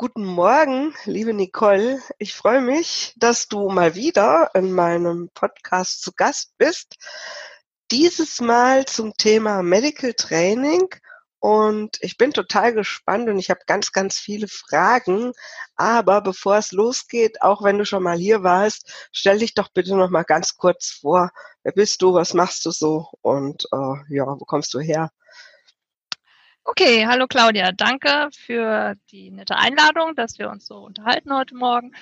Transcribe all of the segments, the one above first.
Guten Morgen, liebe Nicole. Ich freue mich, dass du mal wieder in meinem Podcast zu Gast bist. Dieses Mal zum Thema Medical Training und ich bin total gespannt und ich habe ganz, ganz viele Fragen. Aber bevor es losgeht, auch wenn du schon mal hier warst, stell dich doch bitte noch mal ganz kurz vor. Wer bist du? Was machst du so? Und äh, ja, wo kommst du her? Okay, hallo Claudia, danke für die nette Einladung, dass wir uns so unterhalten heute Morgen.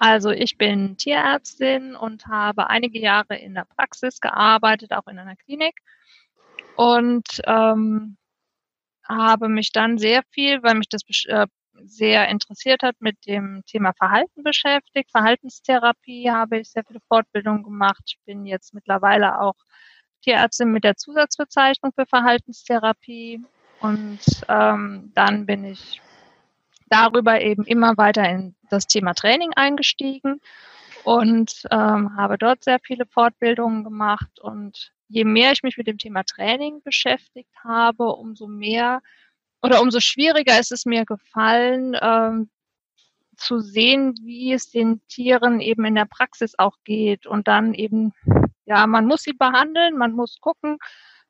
Also ich bin Tierärztin und habe einige Jahre in der Praxis gearbeitet, auch in einer Klinik. Und ähm, habe mich dann sehr viel, weil mich das äh, sehr interessiert hat, mit dem Thema Verhalten beschäftigt. Verhaltenstherapie habe ich sehr viele Fortbildungen gemacht. Ich bin jetzt mittlerweile auch Tierärztin mit der Zusatzbezeichnung für Verhaltenstherapie. Und ähm, dann bin ich darüber eben immer weiter in das Thema Training eingestiegen und ähm, habe dort sehr viele Fortbildungen gemacht und je mehr ich mich mit dem Thema Training beschäftigt habe, umso mehr oder umso schwieriger ist es mir gefallen, ähm, zu sehen, wie es den Tieren eben in der Praxis auch geht. Und dann eben, ja, man muss sie behandeln, man muss gucken.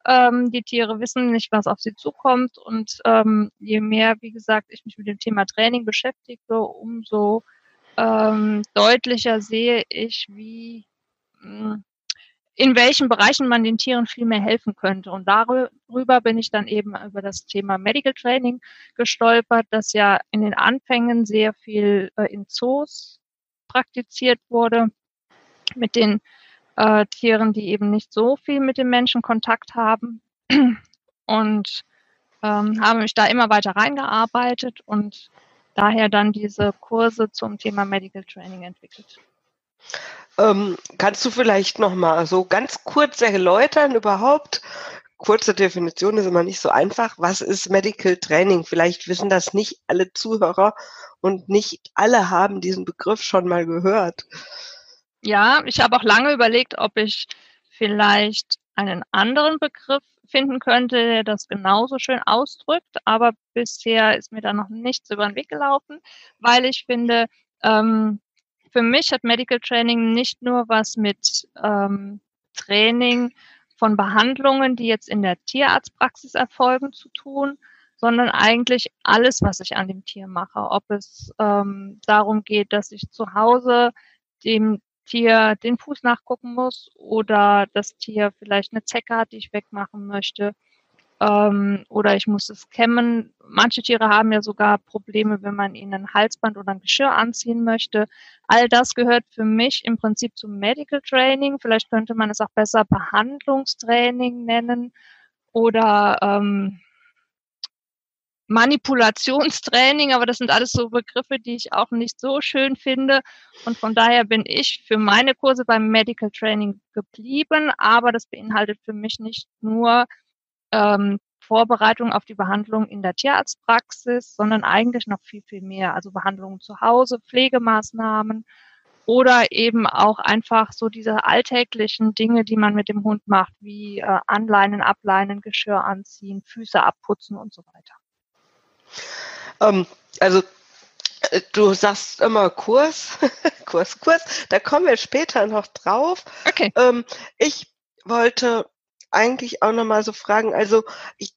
Ähm, die Tiere wissen nicht, was auf sie zukommt. Und ähm, je mehr, wie gesagt, ich mich mit dem Thema Training beschäftige, umso ähm, deutlicher sehe ich, wie mh, hm, in welchen Bereichen man den Tieren viel mehr helfen könnte. Und darüber bin ich dann eben über das Thema Medical Training gestolpert, das ja in den Anfängen sehr viel äh, in Zoos praktiziert wurde mit den äh, Tieren, die eben nicht so viel mit dem Menschen Kontakt haben. Und ähm, habe mich da immer weiter reingearbeitet und daher dann diese Kurse zum Thema Medical Training entwickelt. Ähm, kannst du vielleicht noch mal so ganz kurz erläutern überhaupt? Kurze Definition ist immer nicht so einfach. Was ist Medical Training? Vielleicht wissen das nicht alle Zuhörer und nicht alle haben diesen Begriff schon mal gehört. Ja, ich habe auch lange überlegt, ob ich vielleicht einen anderen Begriff finden könnte, der das genauso schön ausdrückt, aber bisher ist mir da noch nichts über den Weg gelaufen, weil ich finde, ähm, für mich hat Medical Training nicht nur was mit ähm, Training von Behandlungen, die jetzt in der Tierarztpraxis erfolgen, zu tun, sondern eigentlich alles, was ich an dem Tier mache. Ob es ähm, darum geht, dass ich zu Hause dem Tier den Fuß nachgucken muss oder das Tier vielleicht eine Zecke hat, die ich wegmachen möchte ähm, oder ich muss es kämmen. Manche Tiere haben ja sogar Probleme, wenn man ihnen ein Halsband oder ein Geschirr anziehen möchte. All das gehört für mich im Prinzip zum Medical Training. Vielleicht könnte man es auch besser Behandlungstraining nennen oder ähm, Manipulationstraining, aber das sind alles so Begriffe, die ich auch nicht so schön finde. Und von daher bin ich für meine Kurse beim Medical Training geblieben, aber das beinhaltet für mich nicht nur ähm, Vorbereitung auf die Behandlung in der Tierarztpraxis, sondern eigentlich noch viel, viel mehr. Also Behandlungen zu Hause, Pflegemaßnahmen oder eben auch einfach so diese alltäglichen Dinge, die man mit dem Hund macht, wie äh, Anleinen, Ableinen, Geschirr anziehen, Füße abputzen und so weiter. Ähm, also äh, Du sagst immer Kurs, Kurs, Kurs. Da kommen wir später noch drauf. Okay. Ähm, ich wollte eigentlich auch nochmal so fragen, also ich,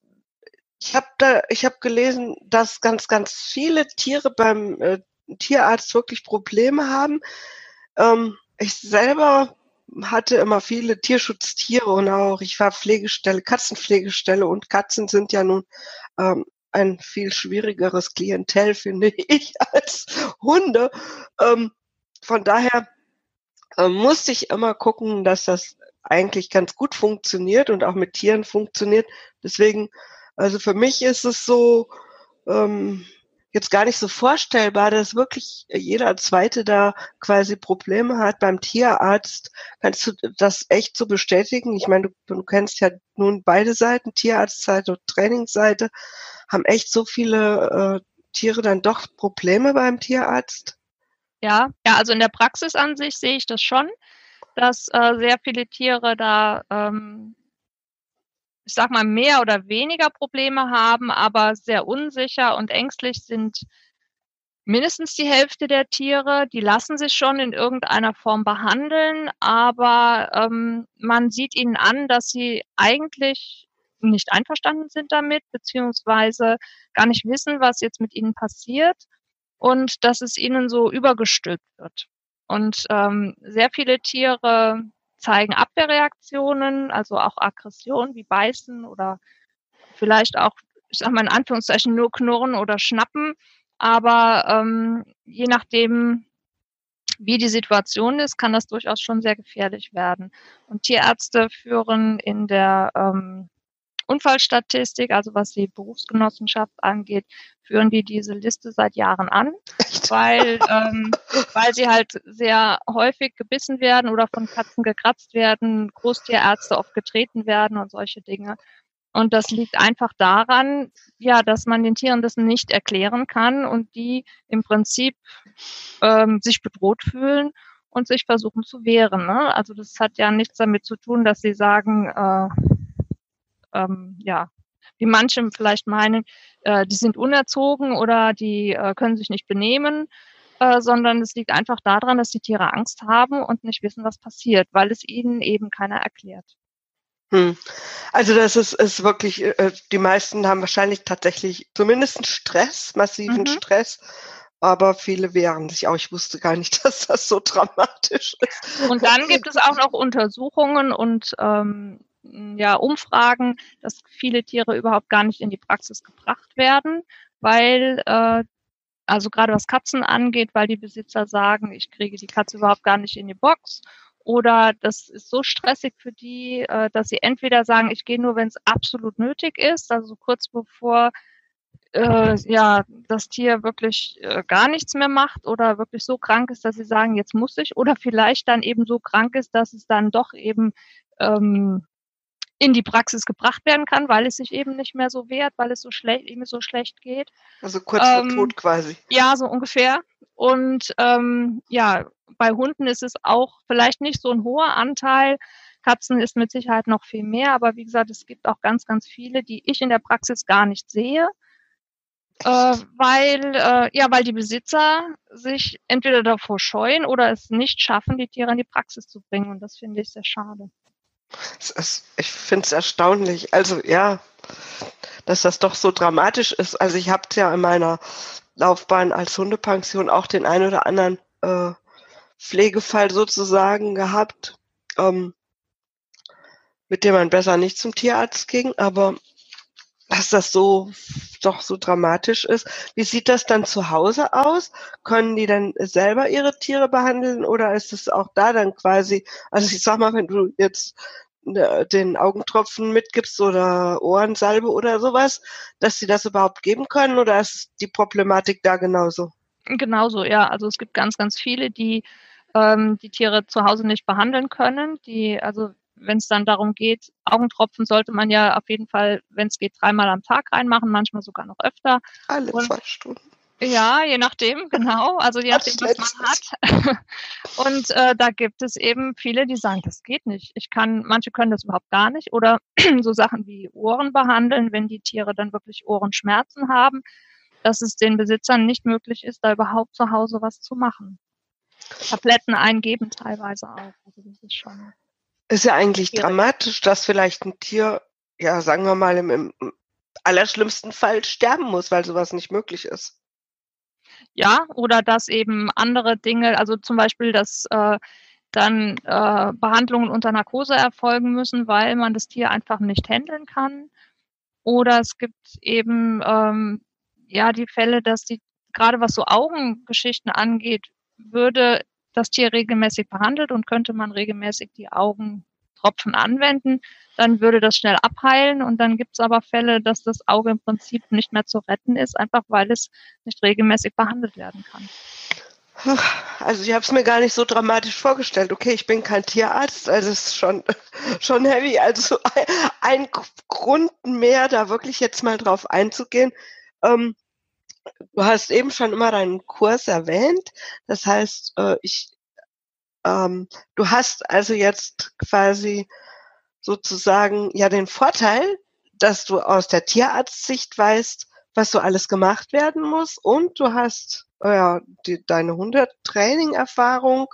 ich habe da, ich habe gelesen, dass ganz, ganz viele Tiere beim äh, Tierarzt wirklich Probleme haben. Ähm, ich selber hatte immer viele Tierschutztiere und auch ich war Pflegestelle, Katzenpflegestelle und Katzen sind ja nun ähm, ein viel schwierigeres Klientel, finde ich, als Hunde. Ähm, von daher äh, musste ich immer gucken, dass das eigentlich ganz gut funktioniert und auch mit Tieren funktioniert. Deswegen, also für mich ist es so, ähm, jetzt gar nicht so vorstellbar, dass wirklich jeder Zweite da quasi Probleme hat beim Tierarzt. Kannst du das echt so bestätigen? Ich meine, du, du kennst ja nun beide Seiten, Tierarztseite und Trainingsseite. Haben echt so viele äh, Tiere dann doch Probleme beim Tierarzt? Ja, ja, also in der Praxis an sich sehe ich das schon, dass äh, sehr viele Tiere da ähm, ich sag mal, mehr oder weniger Probleme haben, aber sehr unsicher und ängstlich sind mindestens die Hälfte der Tiere. Die lassen sich schon in irgendeiner Form behandeln, aber ähm, man sieht ihnen an, dass sie eigentlich nicht einverstanden sind damit, beziehungsweise gar nicht wissen, was jetzt mit ihnen passiert und dass es ihnen so übergestülpt wird. Und ähm, sehr viele Tiere zeigen Abwehrreaktionen, also auch Aggression wie Beißen oder vielleicht auch, ich sag mal in Anführungszeichen, nur Knurren oder Schnappen. Aber ähm, je nachdem, wie die Situation ist, kann das durchaus schon sehr gefährlich werden. Und Tierärzte führen in der ähm, Unfallstatistik, also was die Berufsgenossenschaft angeht, führen die diese Liste seit Jahren an? Weil ähm, weil sie halt sehr häufig gebissen werden oder von Katzen gekratzt werden, Großtierärzte oft getreten werden und solche Dinge. Und das liegt einfach daran, ja, dass man den Tieren das nicht erklären kann und die im Prinzip ähm, sich bedroht fühlen und sich versuchen zu wehren. Ne? Also das hat ja nichts damit zu tun, dass sie sagen, äh, ähm, ja, wie manche vielleicht meinen, äh, die sind unerzogen oder die äh, können sich nicht benehmen, äh, sondern es liegt einfach daran, dass die Tiere Angst haben und nicht wissen, was passiert, weil es ihnen eben keiner erklärt. Hm. Also das ist, ist wirklich, äh, die meisten haben wahrscheinlich tatsächlich zumindest Stress, massiven mhm. Stress, aber viele wehren sich auch. Ich wusste gar nicht, dass das so dramatisch ist. Und dann gibt es auch noch Untersuchungen und ähm, ja, Umfragen, dass viele Tiere überhaupt gar nicht in die Praxis gebracht werden, weil äh, also gerade was Katzen angeht, weil die Besitzer sagen, ich kriege die Katze überhaupt gar nicht in die Box. Oder das ist so stressig für die, äh, dass sie entweder sagen, ich gehe nur, wenn es absolut nötig ist, also kurz bevor äh, ja das Tier wirklich äh, gar nichts mehr macht oder wirklich so krank ist, dass sie sagen, jetzt muss ich, oder vielleicht dann eben so krank ist, dass es dann doch eben ähm, in die Praxis gebracht werden kann, weil es sich eben nicht mehr so wehrt, weil es so schlecht, ihm so schlecht geht. Also kurz vor ähm, Tod quasi. Ja, so ungefähr. Und ähm, ja, bei Hunden ist es auch vielleicht nicht so ein hoher Anteil. Katzen ist mit Sicherheit noch viel mehr, aber wie gesagt, es gibt auch ganz, ganz viele, die ich in der Praxis gar nicht sehe. Äh, weil äh, ja, weil die Besitzer sich entweder davor scheuen oder es nicht schaffen, die Tiere in die Praxis zu bringen. Und das finde ich sehr schade. Ist, ich finde es erstaunlich. Also ja, dass das doch so dramatisch ist. Also ich habe ja in meiner Laufbahn als Hundepension auch den einen oder anderen äh, Pflegefall sozusagen gehabt, ähm, mit dem man besser nicht zum Tierarzt ging, aber dass das so doch so dramatisch ist. Wie sieht das dann zu Hause aus? Können die dann selber ihre Tiere behandeln oder ist es auch da dann quasi, also ich sag mal, wenn du jetzt äh, den Augentropfen mitgibst oder Ohrensalbe oder sowas, dass sie das überhaupt geben können oder ist die Problematik da genauso? Genauso, ja. Also es gibt ganz, ganz viele, die ähm, die Tiere zu Hause nicht behandeln können, die also wenn es dann darum geht, Augentropfen sollte man ja auf jeden Fall, wenn es geht, dreimal am Tag reinmachen, manchmal sogar noch öfter. Alle Und, zwei Stunden. Ja, je nachdem, genau. Also je nachdem, was man hat. Und äh, da gibt es eben viele, die sagen, das geht nicht. Ich kann, manche können das überhaupt gar nicht. Oder so Sachen wie Ohren behandeln, wenn die Tiere dann wirklich Ohrenschmerzen haben, dass es den Besitzern nicht möglich ist, da überhaupt zu Hause was zu machen. Tabletten eingeben teilweise auch. Also das ist schon. Ist ja eigentlich schwierig. dramatisch, dass vielleicht ein Tier, ja, sagen wir mal, im, im allerschlimmsten Fall sterben muss, weil sowas nicht möglich ist. Ja, oder dass eben andere Dinge, also zum Beispiel, dass äh, dann äh, Behandlungen unter Narkose erfolgen müssen, weil man das Tier einfach nicht handeln kann. Oder es gibt eben ähm, ja die Fälle, dass die gerade was so Augengeschichten angeht, würde das Tier regelmäßig behandelt und könnte man regelmäßig die Augen Tropfen anwenden, dann würde das schnell abheilen und dann gibt es aber Fälle, dass das Auge im Prinzip nicht mehr zu retten ist, einfach weil es nicht regelmäßig behandelt werden kann. Also ich habe es mir gar nicht so dramatisch vorgestellt. Okay, ich bin kein Tierarzt, also es ist schon, schon heavy. Also ein, ein Grund mehr, da wirklich jetzt mal drauf einzugehen. Ähm, du hast eben schon immer deinen Kurs erwähnt. Das heißt, äh, ich, ähm, du hast also jetzt quasi sozusagen ja den Vorteil, dass du aus der Tierarztsicht weißt, was so alles gemacht werden muss und du hast ja, die, deine Hundetraining-Erfahrung,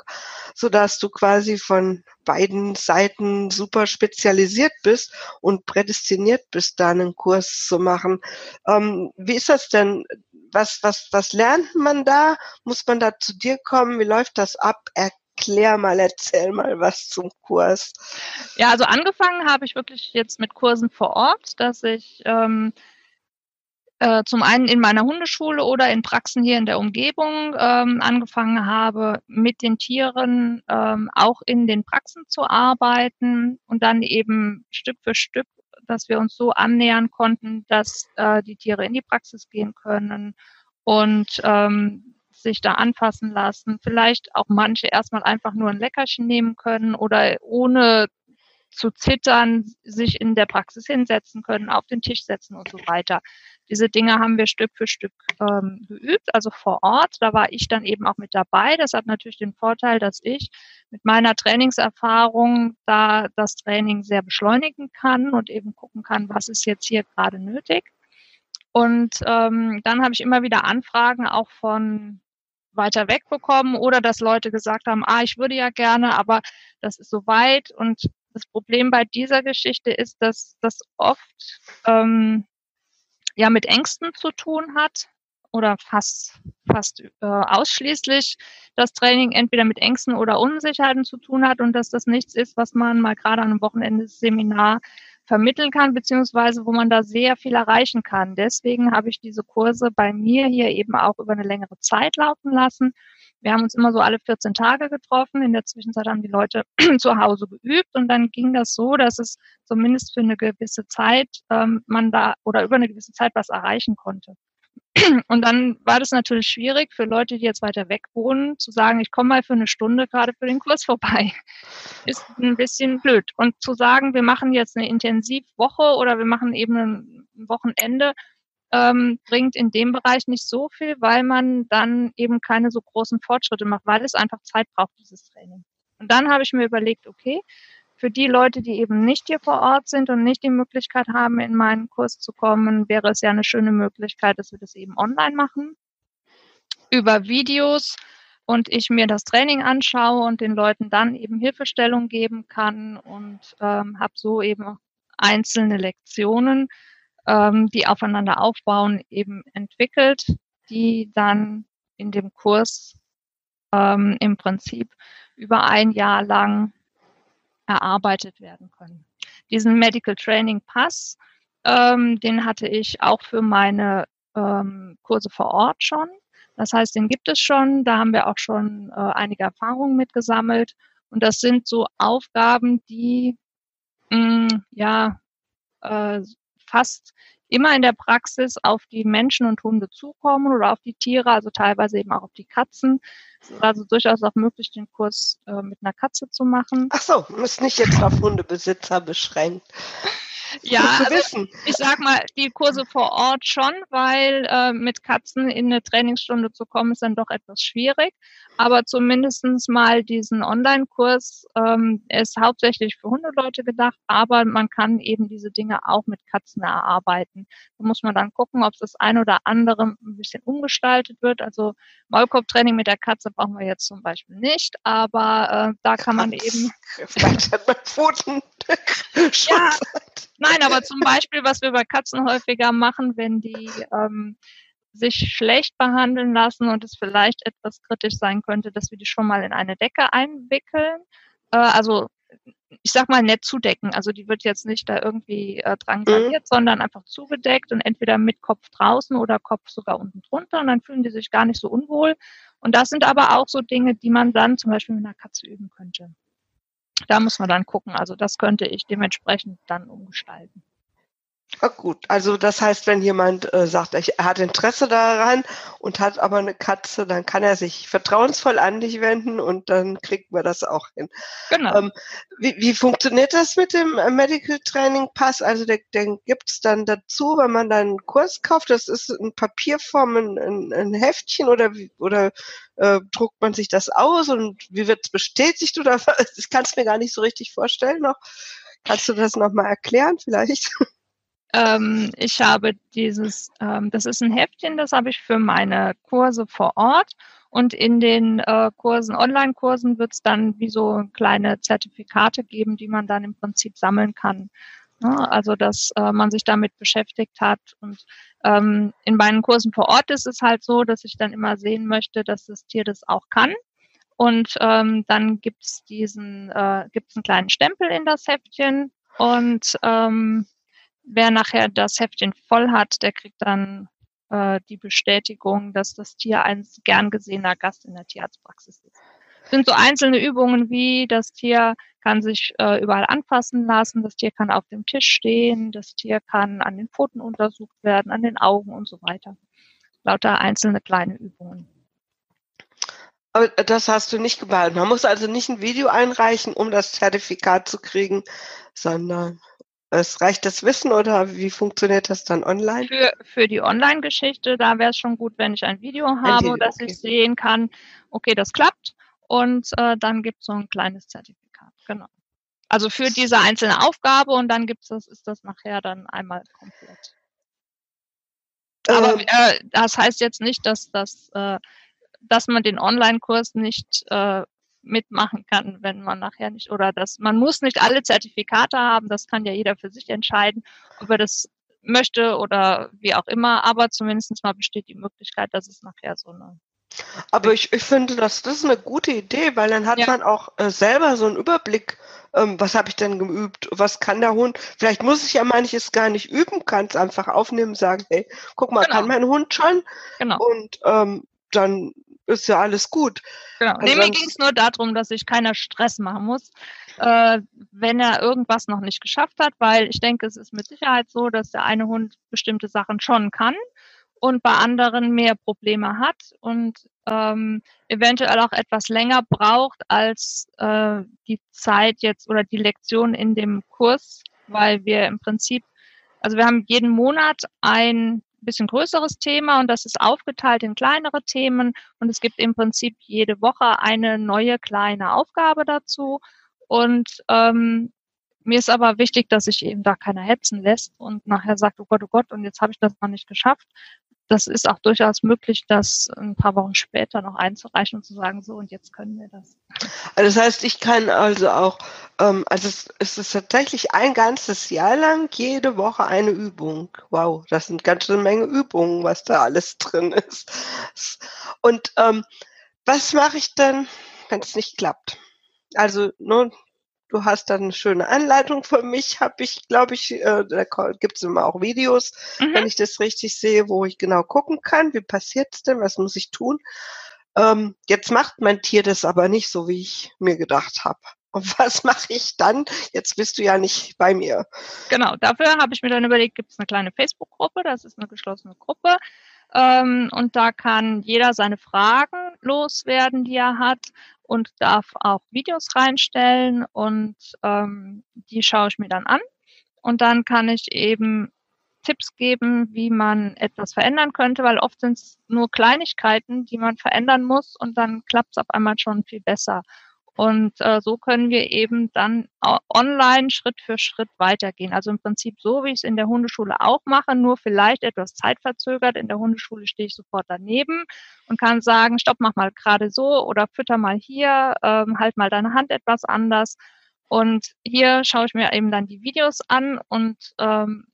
so dass du quasi von beiden Seiten super spezialisiert bist und prädestiniert bist, da einen Kurs zu machen. Ähm, wie ist das denn? Was, was, was lernt man da? Muss man da zu dir kommen? Wie läuft das ab? Erklär mal, erzähl mal was zum Kurs. Ja, also angefangen habe ich wirklich jetzt mit Kursen vor Ort, dass ich ähm, äh, zum einen in meiner Hundeschule oder in Praxen hier in der Umgebung ähm, angefangen habe, mit den Tieren ähm, auch in den Praxen zu arbeiten und dann eben Stück für Stück, dass wir uns so annähern konnten, dass äh, die Tiere in die Praxis gehen können und ähm, sich da anfassen lassen, vielleicht auch manche erstmal einfach nur ein Leckerchen nehmen können oder ohne zu zittern, sich in der Praxis hinsetzen können, auf den Tisch setzen und so weiter. Diese Dinge haben wir Stück für Stück ähm, geübt, also vor Ort. Da war ich dann eben auch mit dabei. Das hat natürlich den Vorteil, dass ich mit meiner Trainingserfahrung da das Training sehr beschleunigen kann und eben gucken kann, was ist jetzt hier gerade nötig. Und ähm, dann habe ich immer wieder Anfragen auch von weiter weg bekommen oder dass Leute gesagt haben, ah, ich würde ja gerne, aber das ist so weit. Und das Problem bei dieser Geschichte ist, dass das oft ähm, ja mit Ängsten zu tun hat oder fast fast äh, ausschließlich das Training entweder mit Ängsten oder Unsicherheiten zu tun hat und dass das nichts ist, was man mal gerade an einem Wochenende-Seminar vermitteln kann, beziehungsweise wo man da sehr viel erreichen kann. Deswegen habe ich diese Kurse bei mir hier eben auch über eine längere Zeit laufen lassen wir haben uns immer so alle 14 Tage getroffen. In der Zwischenzeit haben die Leute zu Hause geübt und dann ging das so, dass es zumindest für eine gewisse Zeit ähm, man da oder über eine gewisse Zeit was erreichen konnte. Und dann war das natürlich schwierig für Leute, die jetzt weiter weg wohnen, zu sagen, ich komme mal für eine Stunde gerade für den Kurs vorbei. Ist ein bisschen blöd. Und zu sagen, wir machen jetzt eine Intensivwoche oder wir machen eben ein Wochenende, ähm, bringt in dem Bereich nicht so viel, weil man dann eben keine so großen Fortschritte macht, weil es einfach Zeit braucht, dieses Training. Und dann habe ich mir überlegt, okay, für die Leute, die eben nicht hier vor Ort sind und nicht die Möglichkeit haben, in meinen Kurs zu kommen, wäre es ja eine schöne Möglichkeit, dass wir das eben online machen, über Videos und ich mir das Training anschaue und den Leuten dann eben Hilfestellung geben kann und ähm, habe so eben einzelne Lektionen, ähm, die aufeinander aufbauen, eben entwickelt, die dann in dem Kurs ähm, im Prinzip über ein Jahr lang erarbeitet werden können. Diesen Medical Training Pass, ähm, den hatte ich auch für meine ähm, Kurse vor Ort schon. Das heißt, den gibt es schon. Da haben wir auch schon äh, einige Erfahrungen mitgesammelt. Und das sind so Aufgaben, die mh, mm, ja äh, fast immer in der Praxis auf die Menschen und Hunde zukommen oder auf die Tiere, also teilweise eben auch auf die Katzen. Es ist also durchaus auch möglich, den Kurs äh, mit einer Katze zu machen. Ach so, ist nicht jetzt auf Hundebesitzer beschränkt. Ja, also ich sag mal, die Kurse vor Ort schon, weil äh, mit Katzen in eine Trainingsstunde zu kommen, ist dann doch etwas schwierig. Aber zumindestens mal diesen Online-Kurs ähm, ist hauptsächlich für Hundeleute gedacht, aber man kann eben diese Dinge auch mit Katzen erarbeiten. Da muss man dann gucken, ob das ein oder andere ein bisschen umgestaltet wird. Also Maulkorbtraining mit der Katze brauchen wir jetzt zum Beispiel nicht, aber äh, da kann man eben. Vielleicht hat man Pfoten. ja, nein, aber zum Beispiel, was wir bei Katzen häufiger machen, wenn die ähm, sich schlecht behandeln lassen und es vielleicht etwas kritisch sein könnte, dass wir die schon mal in eine Decke einwickeln. Äh, also ich sag mal nett zudecken. Also die wird jetzt nicht da irgendwie äh, drangsaliert, mhm. sondern einfach zugedeckt und entweder mit Kopf draußen oder Kopf sogar unten drunter und dann fühlen die sich gar nicht so unwohl. Und das sind aber auch so Dinge, die man dann zum Beispiel mit einer Katze üben könnte. Da muss man dann gucken. Also das könnte ich dementsprechend dann umgestalten. Ah, gut, also das heißt, wenn jemand äh, sagt, er hat Interesse daran und hat aber eine Katze, dann kann er sich vertrauensvoll an dich wenden und dann kriegt man das auch hin. Genau. Ähm, wie, wie funktioniert das mit dem äh, Medical Training Pass? Also den, den gibt es dann dazu, wenn man dann einen Kurs kauft? Das ist in Papierform, ein, ein, ein Heftchen oder, oder äh, druckt man sich das aus und wie wird es bestätigt? Oder ich kann es mir gar nicht so richtig vorstellen noch. Kannst du das nochmal erklären vielleicht? Ähm, ich habe dieses, ähm, das ist ein Heftchen, das habe ich für meine Kurse vor Ort. Und in den äh, Kursen, Online-Kursen wird es dann wie so kleine Zertifikate geben, die man dann im Prinzip sammeln kann. Ja, also, dass äh, man sich damit beschäftigt hat. Und ähm, in meinen Kursen vor Ort ist es halt so, dass ich dann immer sehen möchte, dass das Tier das auch kann. Und ähm, dann gibt es diesen, äh, gibt es einen kleinen Stempel in das Heftchen und ähm, wer nachher das Heftchen voll hat, der kriegt dann äh, die Bestätigung, dass das Tier ein gern gesehener Gast in der Tierarztpraxis ist. Das sind so einzelne Übungen wie das Tier kann sich äh, überall anfassen lassen, das Tier kann auf dem Tisch stehen, das Tier kann an den Pfoten untersucht werden, an den Augen und so weiter. Lauter einzelne kleine Übungen. Aber das hast du nicht gebaut. Man muss also nicht ein Video einreichen, um das Zertifikat zu kriegen, sondern es reicht das Wissen oder wie funktioniert das dann online? Für, für die Online-Geschichte, da wäre es schon gut, wenn ich ein Video ein habe, Video, dass okay. ich sehen kann, okay, das klappt und äh, dann gibt es so ein kleines Zertifikat. Genau. Also für diese einzelne Aufgabe und dann gibt es ist das nachher dann einmal komplett. Aber ähm, äh, das heißt jetzt nicht, dass das, äh, dass man den Online-Kurs nicht äh, mitmachen kann, wenn man nachher nicht, oder das, man muss nicht alle Zertifikate haben, das kann ja jeder für sich entscheiden, ob er das möchte oder wie auch immer, aber zumindest mal besteht die Möglichkeit, dass es nachher so eine aber ich, ich finde, das, das ist eine gute Idee, weil dann hat ja. man auch äh, selber so einen Überblick, ähm, was habe ich denn geübt, was kann der Hund. Vielleicht muss ich ja manches gar nicht üben, kann es einfach aufnehmen, sagen, hey, guck mal, genau. kann mein Hund schon? Genau. Und ähm, dann ist ja alles gut. Genau. Nee, mir ging es nur darum, dass sich keiner Stress machen muss, äh, wenn er irgendwas noch nicht geschafft hat, weil ich denke, es ist mit Sicherheit so, dass der eine Hund bestimmte Sachen schon kann und bei anderen mehr Probleme hat und ähm, eventuell auch etwas länger braucht als äh, die Zeit jetzt oder die Lektion in dem Kurs, weil wir im Prinzip, also wir haben jeden Monat ein bisschen größeres Thema und das ist aufgeteilt in kleinere Themen. Und es gibt im Prinzip jede Woche eine neue kleine Aufgabe dazu. Und ähm, mir ist aber wichtig, dass sich eben da keiner hetzen lässt und nachher sagt, oh Gott, oh Gott, und jetzt habe ich das noch nicht geschafft, das ist auch durchaus möglich, das ein paar Wochen später noch einzureichen und zu sagen, so und jetzt können wir das. Also das heißt, ich kann also auch, ähm, also es, es ist tatsächlich ein ganzes Jahr lang jede Woche eine Übung. Wow, das sind ganz schön Menge Übungen, was da alles drin ist. Und ähm, was mache ich denn, wenn es nicht klappt? Also nur Du hast dann eine schöne Anleitung von mich, habe ich, glaube ich, äh, da gibt es immer auch Videos, mhm. wenn ich das richtig sehe, wo ich genau gucken kann, wie passiert es denn, was muss ich tun. Ähm, jetzt macht mein Tier das aber nicht so, wie ich mir gedacht habe. Und was mache ich dann? Jetzt bist du ja nicht bei mir. Genau, dafür habe ich mir dann überlegt, gibt es eine kleine Facebook-Gruppe, das ist eine geschlossene Gruppe. Ähm, und da kann jeder seine Fragen loswerden, die er hat und darf auch Videos reinstellen und ähm, die schaue ich mir dann an. Und dann kann ich eben Tipps geben, wie man etwas verändern könnte, weil oft sind es nur Kleinigkeiten, die man verändern muss und dann klappt es auf einmal schon viel besser. Und äh, so können wir eben dann online Schritt für Schritt weitergehen. Also im Prinzip so, wie ich es in der Hundeschule auch mache, nur vielleicht etwas zeitverzögert. In der Hundeschule stehe ich sofort daneben und kann sagen, stopp, mach mal gerade so oder fütter mal hier, ähm, halt mal deine Hand etwas anders. Und hier schaue ich mir eben dann die Videos an und ähm,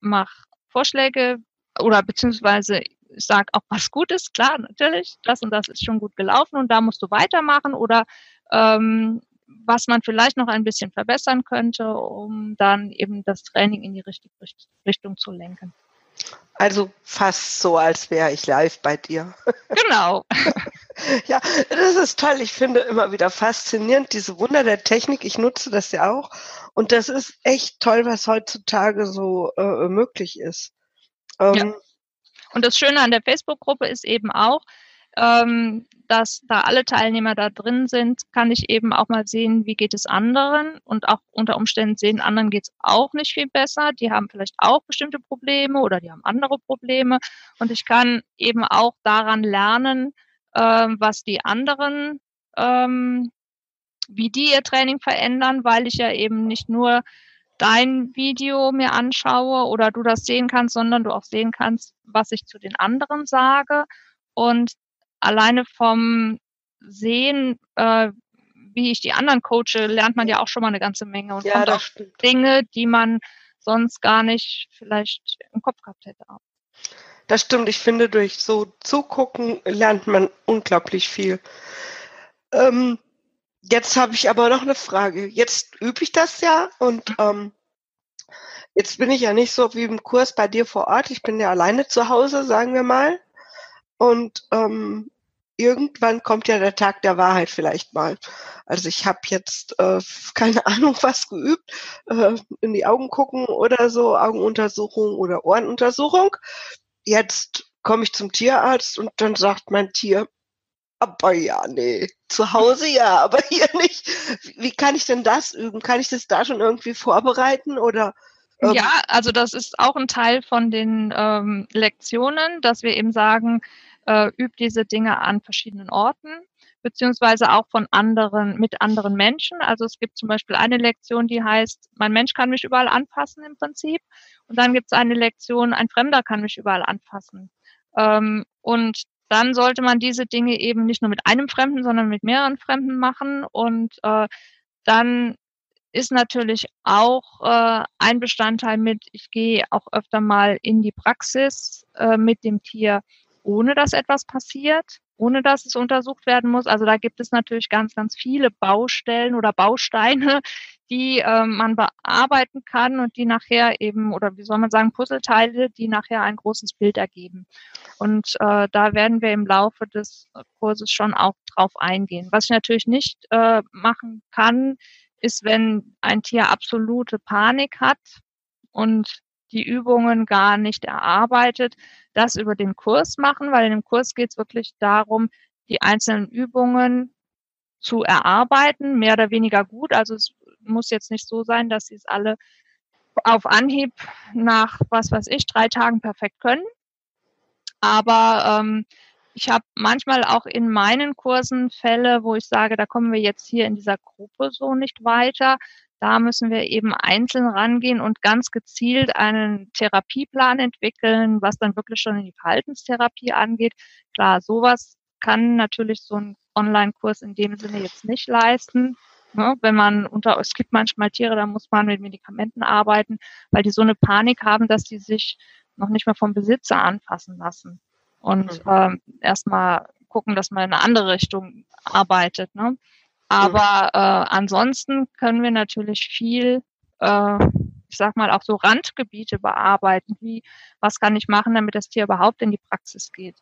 mache Vorschläge oder beziehungsweise ich sage auch was gut ist, klar, natürlich, das und das ist schon gut gelaufen und da musst du weitermachen oder ähm, was man vielleicht noch ein bisschen verbessern könnte, um dann eben das Training in die richtige Richtung zu lenken. Also fast so, als wäre ich live bei dir. Genau. Ja, das ist toll. Ich finde immer wieder faszinierend, diese Wunder der Technik. Ich nutze das ja auch. Und das ist echt toll, was heutzutage so äh, möglich ist. Ähm, ja. Und das Schöne an der Facebook-Gruppe ist eben auch, ähm, dass da alle Teilnehmer da drin sind, kann ich eben auch mal sehen, wie geht es anderen und auch unter Umständen sehen, anderen geht es auch nicht viel besser. Die haben vielleicht auch bestimmte Probleme oder die haben andere Probleme und ich kann eben auch daran lernen, ähm, was die anderen, ähm, wie die ihr Training verändern, weil ich ja eben nicht nur dein Video mir anschaue oder du das sehen kannst, sondern du auch sehen kannst, was ich zu den anderen sage. Und alleine vom Sehen, äh, wie ich die anderen coache, lernt man ja auch schon mal eine ganze Menge und ja, kommt auch stimmt. Dinge, die man sonst gar nicht vielleicht im Kopf gehabt hätte. Das stimmt. Ich finde, durch so Zugucken lernt man unglaublich viel. Ähm, jetzt habe ich aber noch eine Frage. Jetzt übe ich das ja und ähm, jetzt bin ich ja nicht so wie im Kurs bei dir vor Ort. Ich bin ja alleine zu Hause, sagen wir mal. Und ähm, irgendwann kommt ja der Tag der Wahrheit vielleicht mal. Also ich habe jetzt äh, keine Ahnung was geübt, äh, in die Augen gucken oder so, Augenuntersuchung oder Ohrenuntersuchung. Jetzt komme ich zum Tierarzt und dann sagt mein Tier, aber ja, nee, zu Hause ja, aber hier nicht. Wie kann ich denn das üben? Kann ich das da schon irgendwie vorbereiten oder? Ähm ja, also das ist auch ein Teil von den ähm, Lektionen, dass wir eben sagen, äh, übt diese Dinge an verschiedenen Orten, beziehungsweise auch von anderen, mit anderen Menschen. Also es gibt zum Beispiel eine Lektion, die heißt, mein Mensch kann mich überall anfassen im Prinzip. Und dann gibt es eine Lektion, ein Fremder kann mich überall anfassen. Ähm, und dann sollte man diese Dinge eben nicht nur mit einem Fremden, sondern mit mehreren Fremden machen. Und äh, dann ist natürlich auch äh, ein Bestandteil mit, ich gehe auch öfter mal in die Praxis äh, mit dem Tier ohne dass etwas passiert, ohne dass es untersucht werden muss. Also da gibt es natürlich ganz, ganz viele Baustellen oder Bausteine, die äh, man bearbeiten kann und die nachher eben, oder wie soll man sagen, Puzzleteile, die nachher ein großes Bild ergeben. Und äh, da werden wir im Laufe des Kurses schon auch drauf eingehen. Was ich natürlich nicht äh, machen kann, ist, wenn ein Tier absolute Panik hat und die Übungen gar nicht erarbeitet, das über den Kurs machen, weil in dem Kurs geht es wirklich darum, die einzelnen Übungen zu erarbeiten, mehr oder weniger gut. Also es muss jetzt nicht so sein, dass sie es alle auf Anhieb nach, was weiß ich, drei Tagen perfekt können. Aber ähm, ich habe manchmal auch in meinen Kursen Fälle, wo ich sage, da kommen wir jetzt hier in dieser Gruppe so nicht weiter. Da müssen wir eben einzeln rangehen und ganz gezielt einen Therapieplan entwickeln, was dann wirklich schon in die Verhaltenstherapie angeht. Klar, sowas kann natürlich so ein Online-Kurs in dem Sinne jetzt nicht leisten. Ne? Wenn man unter, es gibt manchmal Tiere, da muss man mit Medikamenten arbeiten, weil die so eine Panik haben, dass die sich noch nicht mehr vom Besitzer anfassen lassen. Und mhm. ähm, erstmal gucken, dass man in eine andere Richtung arbeitet. Ne? Aber äh, ansonsten können wir natürlich viel, äh, ich sag mal, auch so Randgebiete bearbeiten. Wie, was kann ich machen, damit das Tier überhaupt in die Praxis geht?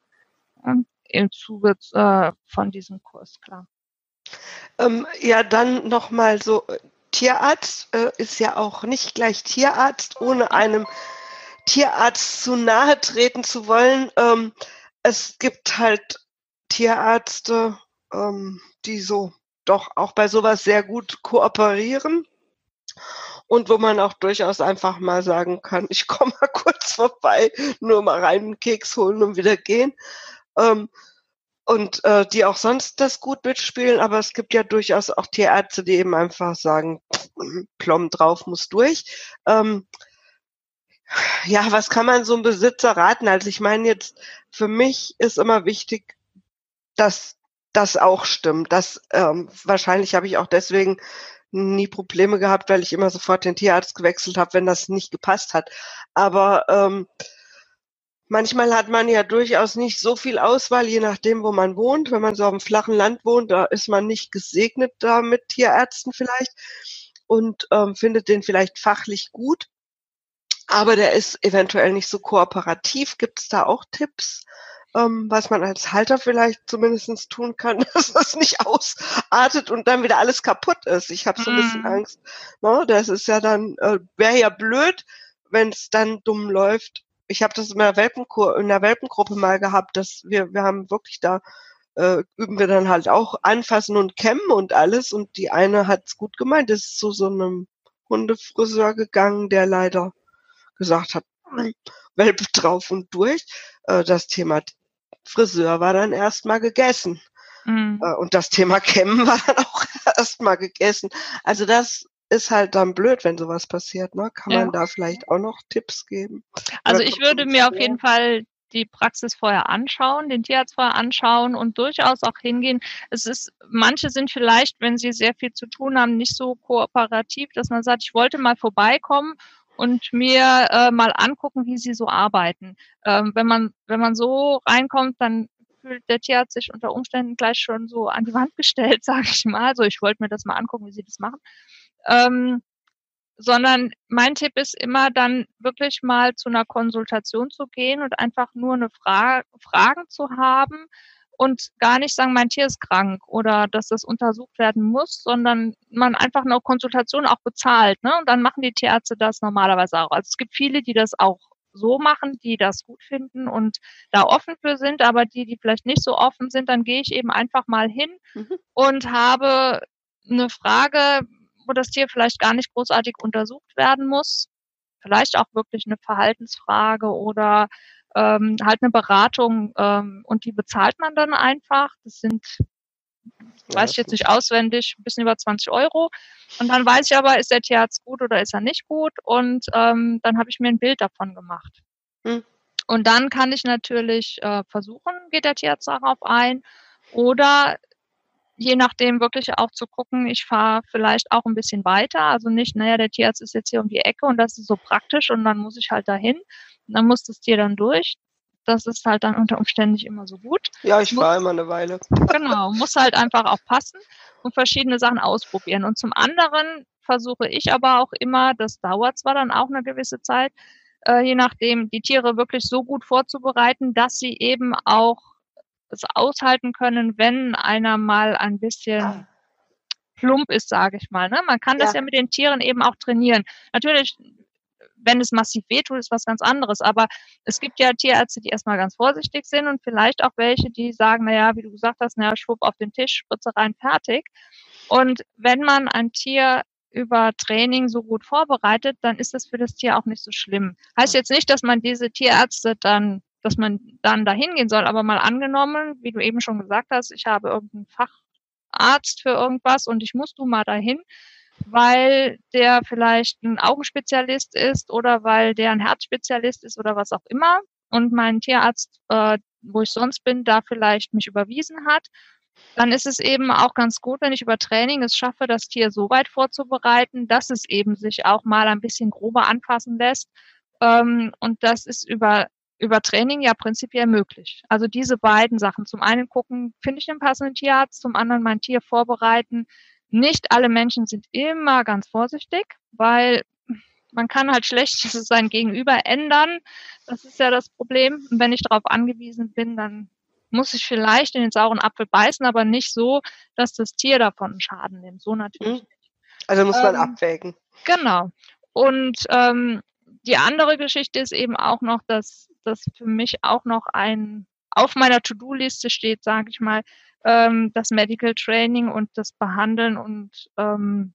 Ja, Im Zuge äh, von diesem Kurs, klar. Ähm, ja, dann nochmal so, Tierarzt äh, ist ja auch nicht gleich Tierarzt, ohne einem Tierarzt zu nahe treten zu wollen. Ähm, es gibt halt Tierärzte, ähm, die so doch auch bei sowas sehr gut kooperieren und wo man auch durchaus einfach mal sagen kann, ich komme mal kurz vorbei, nur mal rein einen Keks holen und wieder gehen. Ähm, und äh, die auch sonst das gut mitspielen, aber es gibt ja durchaus auch Tierärzte, die eben einfach sagen, plomm drauf muss durch. Ähm, ja, was kann man so einem Besitzer raten? Also ich meine jetzt, für mich ist immer wichtig, dass das auch stimmt. Das ähm, wahrscheinlich habe ich auch deswegen nie Probleme gehabt, weil ich immer sofort den Tierarzt gewechselt habe, wenn das nicht gepasst hat. Aber ähm, manchmal hat man ja durchaus nicht so viel Auswahl, je nachdem, wo man wohnt. Wenn man so auf dem flachen Land wohnt, da ist man nicht gesegnet da mit Tierärzten vielleicht und ähm, findet den vielleicht fachlich gut. Aber der ist eventuell nicht so kooperativ. Gibt es da auch Tipps? Ähm, was man als Halter vielleicht zumindest tun kann, dass das nicht ausartet und dann wieder alles kaputt ist. Ich habe so ein bisschen mhm. Angst. Ne? Das ist ja dann, äh, wäre ja blöd, wenn es dann dumm läuft. Ich habe das in der, Welpenkur in der Welpengruppe mal gehabt, dass wir, wir haben wirklich da äh, üben wir dann halt auch anfassen und kämmen und alles. Und die eine hat's gut gemeint, ist zu so einem Hundefriseur gegangen, der leider gesagt hat, Welpe drauf und durch. Äh, das Thema Friseur war dann erstmal gegessen. Mhm. Äh, und das Thema Kämmen war dann auch erstmal gegessen. Also das ist halt dann blöd, wenn sowas passiert. Ne? Kann ja. man da vielleicht auch noch Tipps geben? Also ich würde mir auf jeden Fall die Praxis vorher anschauen, den Tierarzt vorher anschauen und durchaus auch hingehen. Es ist, manche sind vielleicht, wenn sie sehr viel zu tun haben, nicht so kooperativ, dass man sagt, ich wollte mal vorbeikommen und mir äh, mal angucken, wie sie so arbeiten. Ähm, wenn man, wenn man so reinkommt, dann fühlt der Tierarzt sich unter Umständen gleich schon so an die Wand gestellt, sage ich mal. Also ich wollte mir das mal angucken, wie sie das machen. Ähm, sondern mein Tipp ist immer dann wirklich mal zu einer Konsultation zu gehen und einfach nur eine Frage, Fragen zu haben und gar nicht sagen, mein Tier ist krank oder dass das untersucht werden muss, sondern man einfach eine Konsultation auch bezahlt. Ne? Und dann machen die Tierärzte das normalerweise auch. Also es gibt viele, die das auch so machen, die das gut finden und da offen für sind, aber die, die vielleicht nicht so offen sind, dann gehe ich eben einfach mal hin mhm. und habe eine Frage, wo das Tier vielleicht gar nicht großartig untersucht werden muss. Vielleicht auch wirklich eine Verhaltensfrage oder ähm, halt eine Beratung ähm, und die bezahlt man dann einfach. Das sind, weiß ich jetzt nicht auswendig, ein bisschen über 20 Euro. Und dann weiß ich aber, ist der Tierarzt gut oder ist er nicht gut? Und ähm, dann habe ich mir ein Bild davon gemacht. Hm. Und dann kann ich natürlich äh, versuchen, geht der Tierarzt darauf ein. Oder je nachdem wirklich auch zu gucken, ich fahre vielleicht auch ein bisschen weiter. Also nicht, naja, der Tierarzt ist jetzt hier um die Ecke und das ist so praktisch und dann muss ich halt dahin. Dann muss das Tier dann durch. Das ist halt dann unter Umständen nicht immer so gut. Ja, ich fahre immer eine Weile. Genau, muss halt einfach auch passen und verschiedene Sachen ausprobieren. Und zum anderen versuche ich aber auch immer, das dauert zwar dann auch eine gewisse Zeit, äh, je nachdem, die Tiere wirklich so gut vorzubereiten, dass sie eben auch es aushalten können, wenn einer mal ein bisschen ah. plump ist, sage ich mal. Ne? Man kann das ja. ja mit den Tieren eben auch trainieren. Natürlich, wenn es massiv wehtut, ist was ganz anderes. Aber es gibt ja Tierärzte, die erstmal ganz vorsichtig sind und vielleicht auch welche, die sagen, naja, wie du gesagt hast, naja, schwupp auf den Tisch, Spritze rein, fertig. Und wenn man ein Tier über Training so gut vorbereitet, dann ist das für das Tier auch nicht so schlimm. Heißt jetzt nicht, dass man diese Tierärzte dann dass man dann dahin gehen soll. Aber mal angenommen, wie du eben schon gesagt hast, ich habe irgendeinen Facharzt für irgendwas und ich muss du mal dahin, weil der vielleicht ein Augenspezialist ist oder weil der ein Herzspezialist ist oder was auch immer und mein Tierarzt, äh, wo ich sonst bin, da vielleicht mich überwiesen hat, dann ist es eben auch ganz gut, wenn ich über Training es schaffe, das Tier so weit vorzubereiten, dass es eben sich auch mal ein bisschen grober anfassen lässt. Ähm, und das ist über über Training ja prinzipiell möglich. Also diese beiden Sachen. Zum einen gucken, finde ich den passenden Tierarzt, zum anderen mein Tier vorbereiten. Nicht alle Menschen sind immer ganz vorsichtig, weil man kann halt schlecht sein Gegenüber ändern. Das ist ja das Problem. Und wenn ich darauf angewiesen bin, dann muss ich vielleicht in den sauren Apfel beißen, aber nicht so, dass das Tier davon einen Schaden nimmt. So natürlich mhm. nicht. Also muss man ähm, abwägen. Genau. Und ähm, die andere Geschichte ist eben auch noch, dass das für mich auch noch ein auf meiner To-Do-Liste steht, sage ich mal, ähm, das Medical Training und das Behandeln und ähm,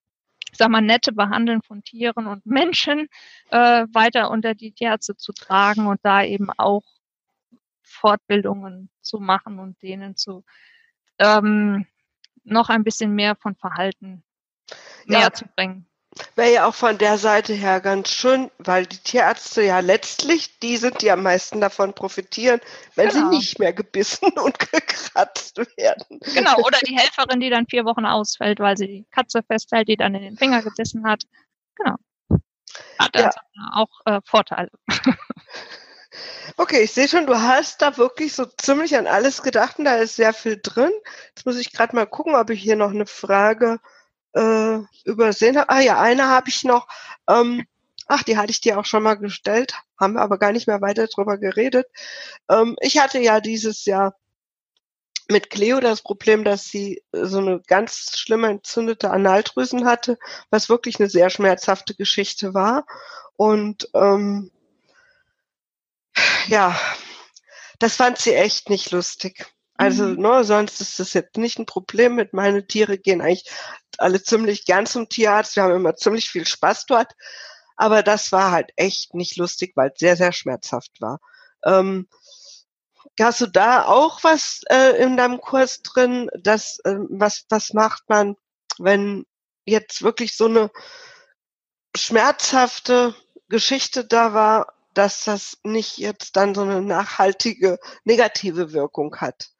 sag mal, nette Behandeln von Tieren und Menschen äh, weiter unter die Tierärzte zu tragen und da eben auch Fortbildungen zu machen und denen zu ähm, noch ein bisschen mehr von Verhalten ja. näher zu bringen. Wäre ja auch von der Seite her ganz schön, weil die Tierärzte ja letztlich die sind, die am meisten davon profitieren, wenn genau. sie nicht mehr gebissen und gekratzt werden. Genau, oder die Helferin, die dann vier Wochen ausfällt, weil sie die Katze festhält, die dann in den Finger gebissen hat. Genau. Hat ja. auch äh, Vorteile. Okay, ich sehe schon, du hast da wirklich so ziemlich an alles gedacht und da ist sehr viel drin. Jetzt muss ich gerade mal gucken, ob ich hier noch eine Frage äh, übersehen habe. Ah ja, eine habe ich noch. Ähm, ach, die hatte ich dir auch schon mal gestellt, haben wir aber gar nicht mehr weiter drüber geredet. Ähm, ich hatte ja dieses Jahr mit Cleo das Problem, dass sie so eine ganz schlimme entzündete Analdrüsen hatte, was wirklich eine sehr schmerzhafte Geschichte war. Und ähm, ja, das fand sie echt nicht lustig. Also, mhm. ne, sonst ist das jetzt nicht ein Problem mit meine Tiere gehen eigentlich alle ziemlich gern zum Tierarzt. Wir haben immer ziemlich viel Spaß dort. Aber das war halt echt nicht lustig, weil es sehr, sehr schmerzhaft war. Ähm, hast du da auch was äh, in deinem Kurs drin? Das, äh, was, was macht man, wenn jetzt wirklich so eine schmerzhafte Geschichte da war, dass das nicht jetzt dann so eine nachhaltige negative Wirkung hat?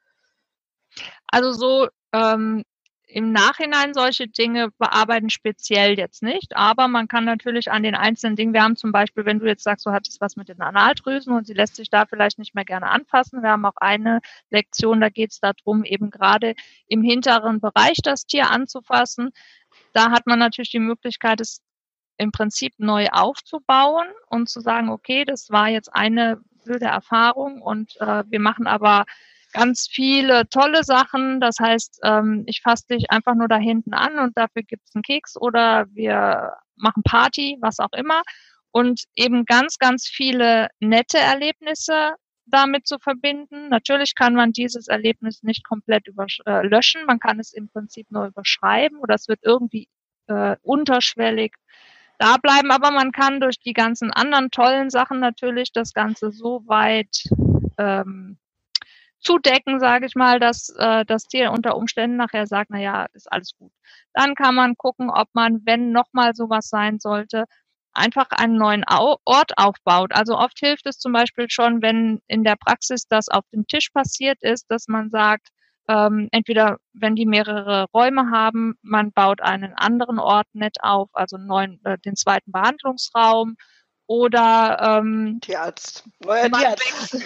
Also so ähm, im Nachhinein solche Dinge bearbeiten speziell jetzt nicht, aber man kann natürlich an den einzelnen Dingen, wir haben zum Beispiel, wenn du jetzt sagst, du hattest was mit den Analdrüsen und sie lässt sich da vielleicht nicht mehr gerne anfassen, wir haben auch eine Lektion, da geht es darum, eben gerade im hinteren Bereich das Tier anzufassen. Da hat man natürlich die Möglichkeit, es im Prinzip neu aufzubauen und zu sagen, okay, das war jetzt eine blöde Erfahrung und äh, wir machen aber ganz viele tolle Sachen. Das heißt, ähm, ich fasse dich einfach nur da hinten an und dafür gibt's einen Keks oder wir machen Party, was auch immer. Und eben ganz, ganz viele nette Erlebnisse damit zu verbinden. Natürlich kann man dieses Erlebnis nicht komplett äh, löschen. Man kann es im Prinzip nur überschreiben oder es wird irgendwie äh, unterschwellig da bleiben. Aber man kann durch die ganzen anderen tollen Sachen natürlich das Ganze so weit ähm, zudecken, sage ich mal, dass äh, das Tier unter Umständen nachher sagt, na ja, ist alles gut. Dann kann man gucken, ob man, wenn nochmal sowas sein sollte, einfach einen neuen Ort aufbaut. Also oft hilft es zum Beispiel schon, wenn in der Praxis das auf dem Tisch passiert ist, dass man sagt, ähm, entweder wenn die mehrere Räume haben, man baut einen anderen Ort nett auf, also neuen, äh, den zweiten Behandlungsraum oder ähm, Tierarzt. Neuer man, Tierarzt.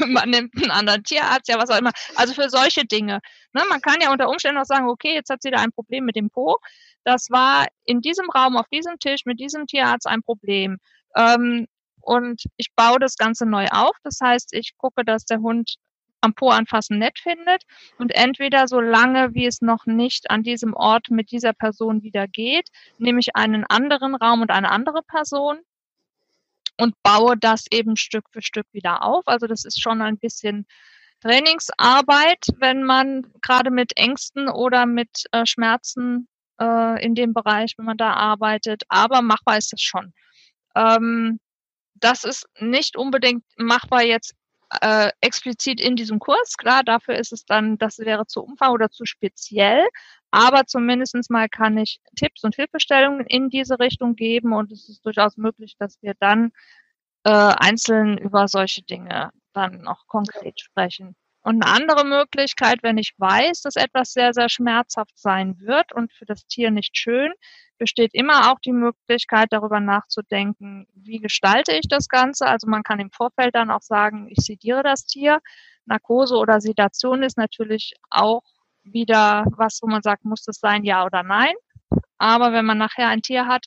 man nimmt einen anderen Tierarzt, ja, was auch immer. Also für solche Dinge. Ne, man kann ja unter Umständen auch sagen, okay, jetzt hat sie da ein Problem mit dem Po. Das war in diesem Raum, auf diesem Tisch, mit diesem Tierarzt ein Problem. Ähm, und ich baue das Ganze neu auf. Das heißt, ich gucke, dass der Hund am Po anfassen nett findet und entweder so lange, wie es noch nicht an diesem Ort mit dieser Person wieder geht, nehme ich einen anderen Raum und eine andere Person und baue das eben Stück für Stück wieder auf. Also das ist schon ein bisschen Trainingsarbeit, wenn man gerade mit Ängsten oder mit äh, Schmerzen äh, in dem Bereich, wenn man da arbeitet, aber machbar ist es schon. Ähm, das ist nicht unbedingt machbar jetzt äh, explizit in diesem Kurs. Klar, dafür ist es dann, das wäre zu umfang oder zu speziell. Aber zumindestens mal kann ich Tipps und Hilfestellungen in diese Richtung geben und es ist durchaus möglich, dass wir dann äh, einzeln über solche Dinge dann noch konkret sprechen. Und eine andere Möglichkeit, wenn ich weiß, dass etwas sehr, sehr schmerzhaft sein wird und für das Tier nicht schön, besteht immer auch die Möglichkeit, darüber nachzudenken, wie gestalte ich das Ganze. Also man kann im Vorfeld dann auch sagen, ich sediere das Tier. Narkose oder Sedation ist natürlich auch wieder was, wo man sagt, muss das sein, ja oder nein. Aber wenn man nachher ein Tier hat,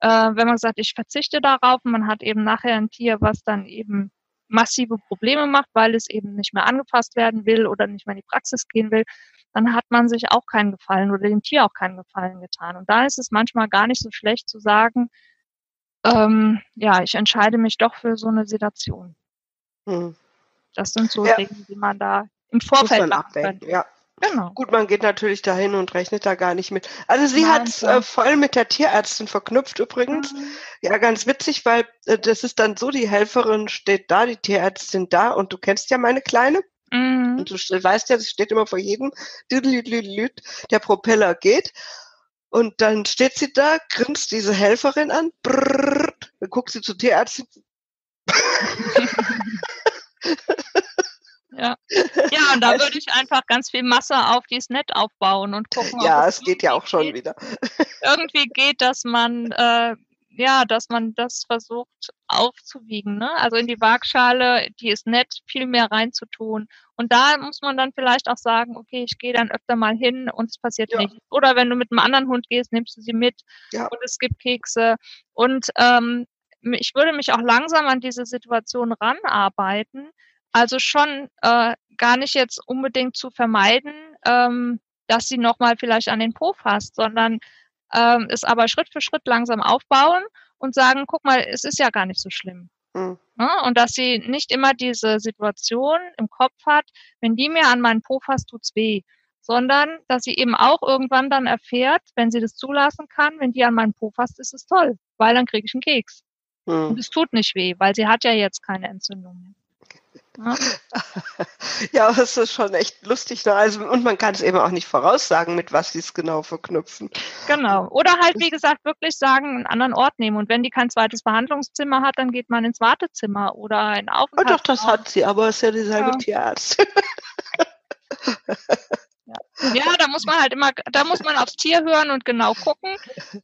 äh, wenn man sagt, ich verzichte darauf, man hat eben nachher ein Tier, was dann eben massive Probleme macht, weil es eben nicht mehr angepasst werden will oder nicht mehr in die Praxis gehen will, dann hat man sich auch keinen Gefallen oder dem Tier auch keinen Gefallen getan. Und da ist es manchmal gar nicht so schlecht zu sagen, ähm, ja, ich entscheide mich doch für so eine Sedation. Hm. Das sind so ja. Dinge, die man da im Vorfeld machen kann. Ja. Genau. Gut, man geht natürlich dahin und rechnet da gar nicht mit. Also sie hat es äh, voll mit der Tierärztin verknüpft übrigens. Mhm. Ja, ganz witzig, weil äh, das ist dann so, die Helferin steht da, die Tierärztin da und du kennst ja meine Kleine. Mhm. Und du weißt ja, sie steht immer vor jedem, der Propeller geht. Und dann steht sie da, grinst diese Helferin an, brrr, dann guckt sie zur Tierärztin. Ja. ja, und da würde ich einfach ganz viel Masse auf dieses Net aufbauen und gucken. Ja, es geht ja auch schon geht. wieder. irgendwie geht, dass man äh, ja, dass man das versucht aufzuwiegen. Ne? Also in die Waagschale, die ist nett, viel mehr reinzutun. Und da muss man dann vielleicht auch sagen, okay, ich gehe dann öfter mal hin und es passiert ja. nichts. Oder wenn du mit einem anderen Hund gehst, nimmst du sie mit ja. und es gibt Kekse. Und ähm, ich würde mich auch langsam an diese Situation ranarbeiten. Also schon äh, gar nicht jetzt unbedingt zu vermeiden, ähm, dass sie nochmal vielleicht an den Po fasst, sondern ähm, es aber Schritt für Schritt langsam aufbauen und sagen, guck mal, es ist ja gar nicht so schlimm. Mhm. Ja, und dass sie nicht immer diese Situation im Kopf hat, wenn die mir an meinen Po fasst, tut's weh sondern dass sie eben auch irgendwann dann erfährt, wenn sie das zulassen kann, wenn die an meinen Po fasst, ist es toll, weil dann kriege ich einen Keks. Hm. Und es tut nicht weh, weil sie hat ja jetzt keine Entzündung mehr. Ja, ja es ist schon echt lustig. Ne? Also, und man kann es eben auch nicht voraussagen, mit was sie es genau verknüpfen. Genau. Oder halt, wie gesagt, wirklich sagen, einen anderen Ort nehmen. Und wenn die kein zweites Behandlungszimmer hat, dann geht man ins Wartezimmer oder ein Aufenthalt. Oh, doch, das hat sie, aber es ist ja dieselbe ja. Tierarzt. Ja, da muss man halt immer, da muss man aufs Tier hören und genau gucken.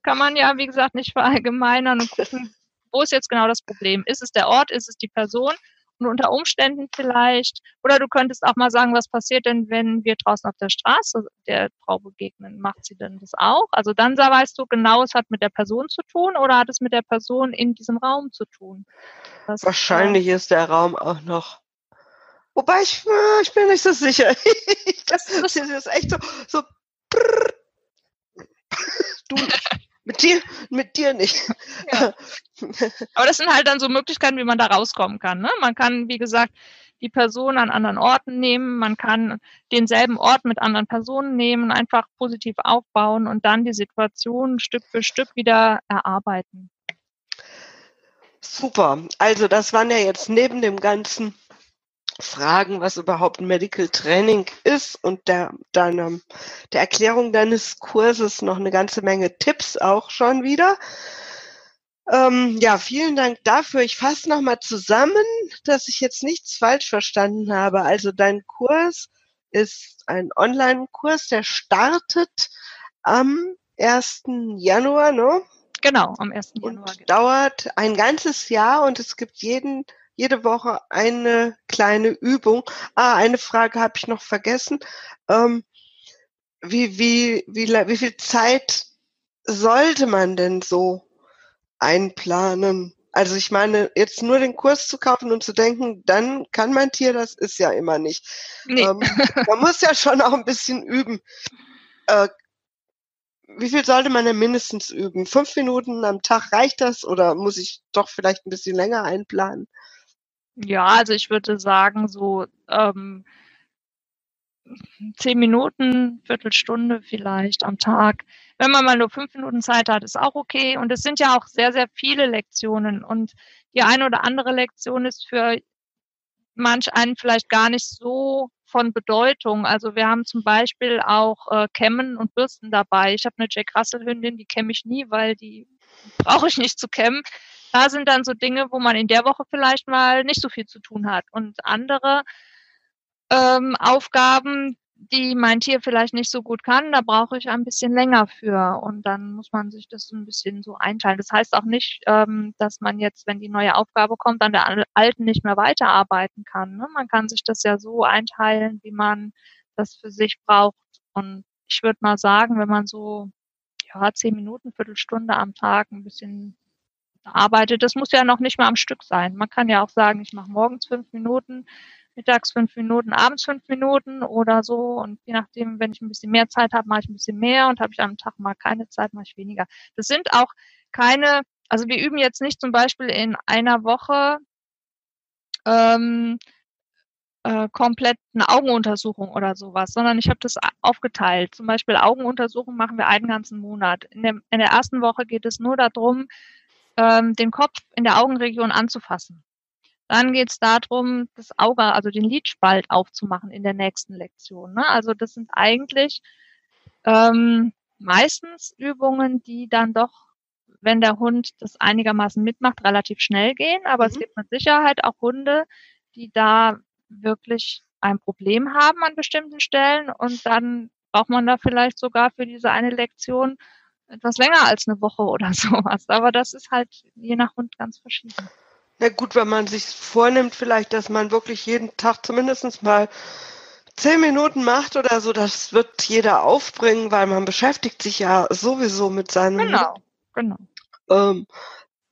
Kann man ja, wie gesagt, nicht verallgemeinern und gucken, wo ist jetzt genau das Problem? Ist es der Ort? Ist es die Person? Und unter Umständen vielleicht, oder du könntest auch mal sagen, was passiert denn, wenn wir draußen auf der Straße der Frau begegnen? Macht sie denn das auch? Also dann weißt du genau, es hat mit der Person zu tun oder hat es mit der Person in diesem Raum zu tun? Das Wahrscheinlich ist der Raum auch noch Wobei ich, äh, ich bin nicht so sicher. das, das ist echt so, so du mit dir, mit dir nicht. Ja. Aber das sind halt dann so Möglichkeiten, wie man da rauskommen kann. Ne? Man kann, wie gesagt, die Person an anderen Orten nehmen, man kann denselben Ort mit anderen Personen nehmen, einfach positiv aufbauen und dann die Situation Stück für Stück wieder erarbeiten. Super. Also das waren ja jetzt neben dem ganzen fragen, was überhaupt ein Medical Training ist und der, deiner, der Erklärung deines Kurses noch eine ganze Menge Tipps auch schon wieder. Ähm, ja, vielen Dank dafür. Ich fasse nochmal zusammen, dass ich jetzt nichts falsch verstanden habe. Also dein Kurs ist ein Online-Kurs, der startet am 1. Januar, ne? Genau, am 1. Januar. Und dauert ein ganzes Jahr und es gibt jeden jede Woche eine kleine Übung. Ah, eine Frage habe ich noch vergessen. Ähm, wie, wie, wie, wie viel Zeit sollte man denn so einplanen? Also ich meine, jetzt nur den Kurs zu kaufen und zu denken, dann kann mein Tier, das ist ja immer nicht. Nee. Ähm, man muss ja schon auch ein bisschen üben. Äh, wie viel sollte man denn mindestens üben? Fünf Minuten am Tag reicht das oder muss ich doch vielleicht ein bisschen länger einplanen? Ja, also ich würde sagen, so ähm, zehn Minuten, Viertelstunde vielleicht am Tag. Wenn man mal nur fünf Minuten Zeit hat, ist auch okay. Und es sind ja auch sehr, sehr viele Lektionen. Und die eine oder andere Lektion ist für manch einen vielleicht gar nicht so von Bedeutung. Also wir haben zum Beispiel auch äh, Kämmen und Bürsten dabei. Ich habe eine Jack Russell Hündin, die kämme ich nie, weil die brauche ich nicht zu kämmen da sind dann so Dinge, wo man in der Woche vielleicht mal nicht so viel zu tun hat. Und andere ähm, Aufgaben, die mein Tier vielleicht nicht so gut kann, da brauche ich ein bisschen länger für. Und dann muss man sich das ein bisschen so einteilen. Das heißt auch nicht, ähm, dass man jetzt, wenn die neue Aufgabe kommt, an der alten nicht mehr weiterarbeiten kann. Ne? Man kann sich das ja so einteilen, wie man das für sich braucht. Und ich würde mal sagen, wenn man so ja, zehn Minuten, Viertelstunde am Tag ein bisschen arbeitet. Das muss ja noch nicht mal am Stück sein. Man kann ja auch sagen, ich mache morgens fünf Minuten, mittags fünf Minuten, abends fünf Minuten oder so. Und je nachdem, wenn ich ein bisschen mehr Zeit habe, mache ich ein bisschen mehr und habe ich am Tag mal keine Zeit, mache ich weniger. Das sind auch keine, also wir üben jetzt nicht zum Beispiel in einer Woche ähm, äh, komplett eine Augenuntersuchung oder sowas, sondern ich habe das aufgeteilt. Zum Beispiel Augenuntersuchung machen wir einen ganzen Monat. In, dem, in der ersten Woche geht es nur darum, ähm, den Kopf in der Augenregion anzufassen. Dann geht es darum, das Auge, also den Lidspalt aufzumachen in der nächsten Lektion. Ne? Also das sind eigentlich ähm, meistens Übungen, die dann doch, wenn der Hund das einigermaßen mitmacht, relativ schnell gehen. Aber mhm. es gibt mit Sicherheit auch Hunde, die da wirklich ein Problem haben an bestimmten Stellen und dann braucht man da vielleicht sogar für diese eine Lektion etwas länger als eine Woche oder sowas. Aber das ist halt je nach Hund ganz verschieden. Na gut, wenn man sich vornimmt, vielleicht, dass man wirklich jeden Tag zumindest mal zehn Minuten macht oder so, das wird jeder aufbringen, weil man beschäftigt sich ja sowieso mit seinem. Genau, genau. Ähm,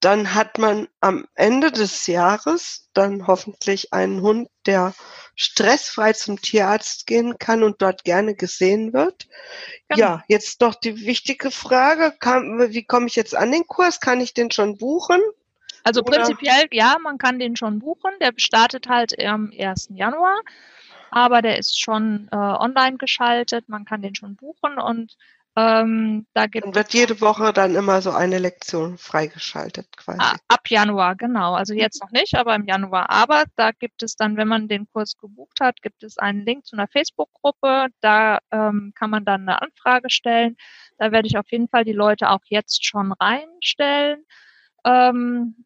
dann hat man am Ende des Jahres dann hoffentlich einen Hund, der stressfrei zum Tierarzt gehen kann und dort gerne gesehen wird. Genau. Ja, jetzt doch die wichtige Frage, kann, wie komme ich jetzt an den Kurs? Kann ich den schon buchen? Also Oder? prinzipiell, ja, man kann den schon buchen. Der startet halt am 1. Januar, aber der ist schon äh, online geschaltet. Man kann den schon buchen und ähm, da gibt und wird jede Woche dann immer so eine Lektion freigeschaltet quasi. Ah, ab Januar, genau. Also jetzt noch nicht, aber im Januar. Aber da gibt es dann, wenn man den Kurs gebucht hat, gibt es einen Link zu einer Facebook-Gruppe. Da ähm, kann man dann eine Anfrage stellen. Da werde ich auf jeden Fall die Leute auch jetzt schon reinstellen. Ähm,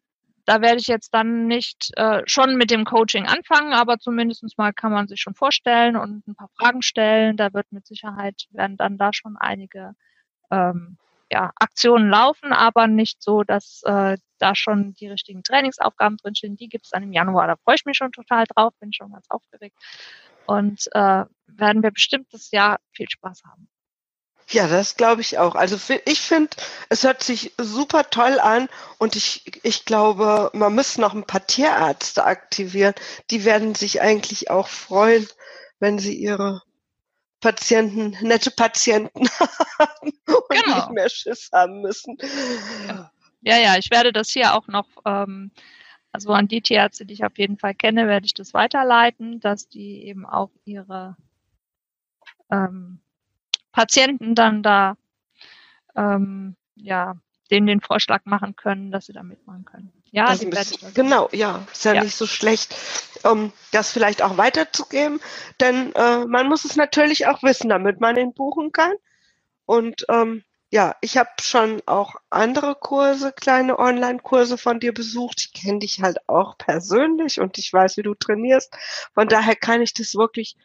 da werde ich jetzt dann nicht äh, schon mit dem Coaching anfangen, aber zumindest mal kann man sich schon vorstellen und ein paar Fragen stellen. Da wird mit Sicherheit, werden dann da schon einige ähm, ja, Aktionen laufen, aber nicht so, dass äh, da schon die richtigen Trainingsaufgaben drinstehen. Die gibt es dann im Januar. Da freue ich mich schon total drauf, bin schon ganz aufgeregt. Und äh, werden wir bestimmt das Jahr viel Spaß haben. Ja, das glaube ich auch. Also ich finde, es hört sich super toll an und ich, ich glaube, man muss noch ein paar Tierärzte aktivieren. Die werden sich eigentlich auch freuen, wenn sie ihre Patienten, nette Patienten haben und genau. nicht mehr Schiss haben müssen. Ja, ja, ich werde das hier auch noch, ähm, also an die Tierärzte, die ich auf jeden Fall kenne, werde ich das weiterleiten, dass die eben auch ihre ähm, Patienten dann da ähm, ja denen den Vorschlag machen können, dass sie da mitmachen können. Ja, das ist, genau, ja, ist ja, ja, nicht so schlecht, um das vielleicht auch weiterzugeben, denn äh, man muss es natürlich auch wissen, damit man ihn buchen kann. Und ähm, ja, ich habe schon auch andere Kurse, kleine Online-Kurse von dir besucht. Ich kenne dich halt auch persönlich und ich weiß, wie du trainierst. Von daher kann ich das wirklich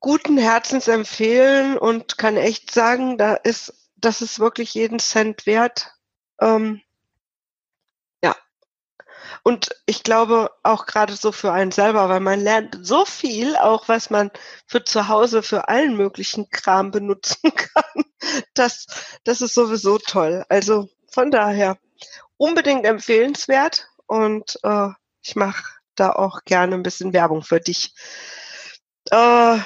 guten Herzens empfehlen und kann echt sagen, da ist, das ist wirklich jeden Cent wert. Ähm, ja. Und ich glaube auch gerade so für einen selber, weil man lernt so viel, auch was man für zu Hause für allen möglichen Kram benutzen kann. Das, das ist sowieso toll. Also von daher unbedingt empfehlenswert und äh, ich mache da auch gerne ein bisschen Werbung für dich. Äh,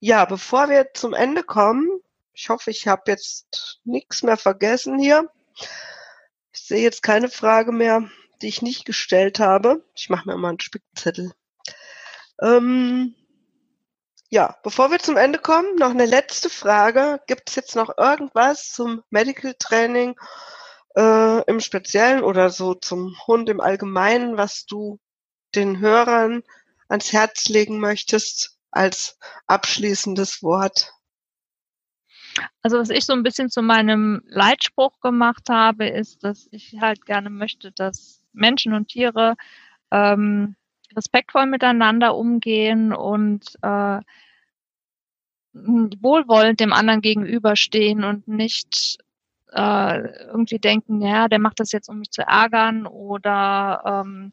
ja, bevor wir zum Ende kommen, ich hoffe, ich habe jetzt nichts mehr vergessen hier. Ich sehe jetzt keine Frage mehr, die ich nicht gestellt habe. Ich mache mir mal einen Spickzettel. Ähm, ja, bevor wir zum Ende kommen, noch eine letzte Frage. Gibt es jetzt noch irgendwas zum Medical Training äh, im Speziellen oder so zum Hund im Allgemeinen, was du den Hörern ans Herz legen möchtest? Als abschließendes Wort? Also was ich so ein bisschen zu meinem Leitspruch gemacht habe, ist, dass ich halt gerne möchte, dass Menschen und Tiere ähm, respektvoll miteinander umgehen und äh, wohlwollend dem anderen gegenüberstehen und nicht äh, irgendwie denken, ja, der macht das jetzt, um mich zu ärgern oder ähm,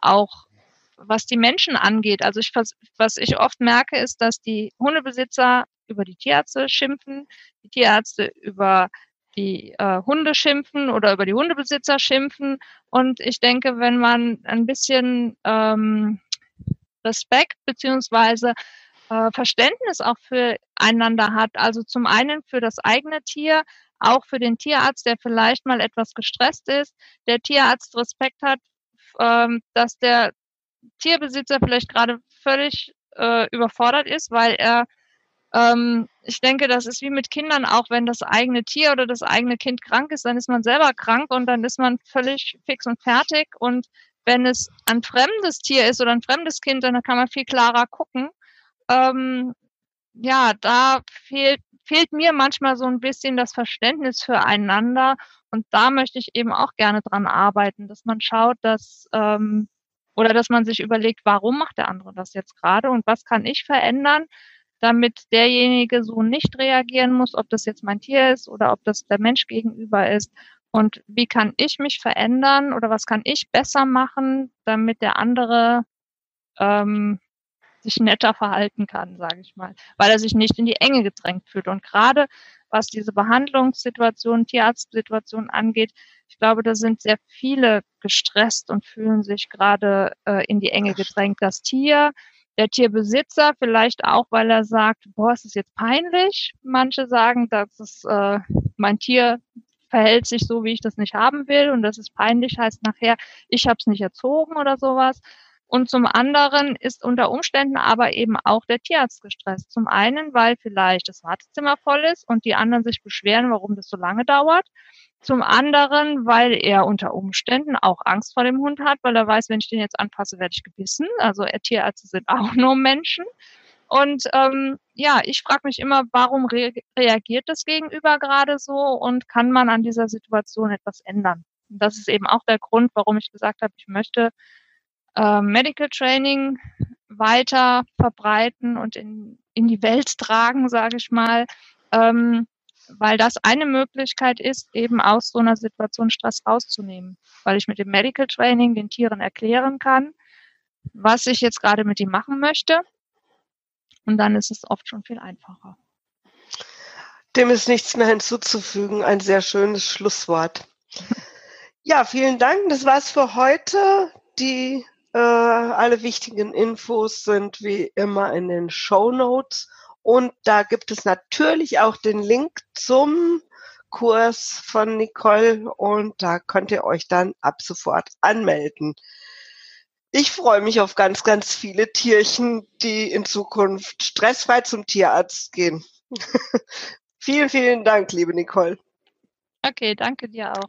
auch was die Menschen angeht, also ich, was ich oft merke, ist, dass die Hundebesitzer über die Tierärzte schimpfen, die Tierärzte über die äh, Hunde schimpfen oder über die Hundebesitzer schimpfen. Und ich denke, wenn man ein bisschen ähm, Respekt beziehungsweise äh, Verständnis auch füreinander hat, also zum einen für das eigene Tier, auch für den Tierarzt, der vielleicht mal etwas gestresst ist, der Tierarzt Respekt hat, ähm, dass der Tierbesitzer vielleicht gerade völlig äh, überfordert ist, weil er, ähm, ich denke, das ist wie mit Kindern auch, wenn das eigene Tier oder das eigene Kind krank ist, dann ist man selber krank und dann ist man völlig fix und fertig. Und wenn es ein fremdes Tier ist oder ein fremdes Kind, dann kann man viel klarer gucken. Ähm, ja, da fehlt, fehlt mir manchmal so ein bisschen das Verständnis füreinander. Und da möchte ich eben auch gerne dran arbeiten, dass man schaut, dass ähm, oder dass man sich überlegt, warum macht der andere das jetzt gerade und was kann ich verändern, damit derjenige so nicht reagieren muss, ob das jetzt mein Tier ist oder ob das der Mensch gegenüber ist. Und wie kann ich mich verändern oder was kann ich besser machen, damit der andere ähm, sich netter verhalten kann, sage ich mal, weil er sich nicht in die Enge gedrängt fühlt. Und gerade was diese Behandlungssituation, Tierarztsituation angeht. Ich glaube, da sind sehr viele gestresst und fühlen sich gerade äh, in die Enge gedrängt. Das Tier, der Tierbesitzer vielleicht auch, weil er sagt, boah, es ist jetzt peinlich. Manche sagen, dass es, äh, mein Tier verhält sich so, wie ich das nicht haben will und das ist peinlich, heißt nachher, ich habe es nicht erzogen oder sowas. Und zum anderen ist unter Umständen aber eben auch der Tierarzt gestresst. Zum einen, weil vielleicht das Wartezimmer voll ist und die anderen sich beschweren, warum das so lange dauert. Zum anderen, weil er unter Umständen auch Angst vor dem Hund hat, weil er weiß, wenn ich den jetzt anfasse, werde ich gebissen. Also Tierärzte sind auch nur Menschen. Und ähm, ja, ich frage mich immer, warum re reagiert das Gegenüber gerade so und kann man an dieser Situation etwas ändern? Und das ist eben auch der Grund, warum ich gesagt habe, ich möchte äh, Medical Training weiter verbreiten und in, in die Welt tragen, sage ich mal, ähm, weil das eine Möglichkeit ist, eben aus so einer Situation Stress rauszunehmen, weil ich mit dem Medical Training den Tieren erklären kann, was ich jetzt gerade mit ihm machen möchte. Und dann ist es oft schon viel einfacher. Dem ist nichts mehr hinzuzufügen. Ein sehr schönes Schlusswort. Ja, vielen Dank. Das war's für heute. Die äh, alle wichtigen Infos sind wie immer in den Show Notes. Und da gibt es natürlich auch den Link zum Kurs von Nicole und da könnt ihr euch dann ab sofort anmelden. Ich freue mich auf ganz, ganz viele Tierchen, die in Zukunft stressfrei zum Tierarzt gehen. vielen, vielen Dank, liebe Nicole. Okay, danke dir auch.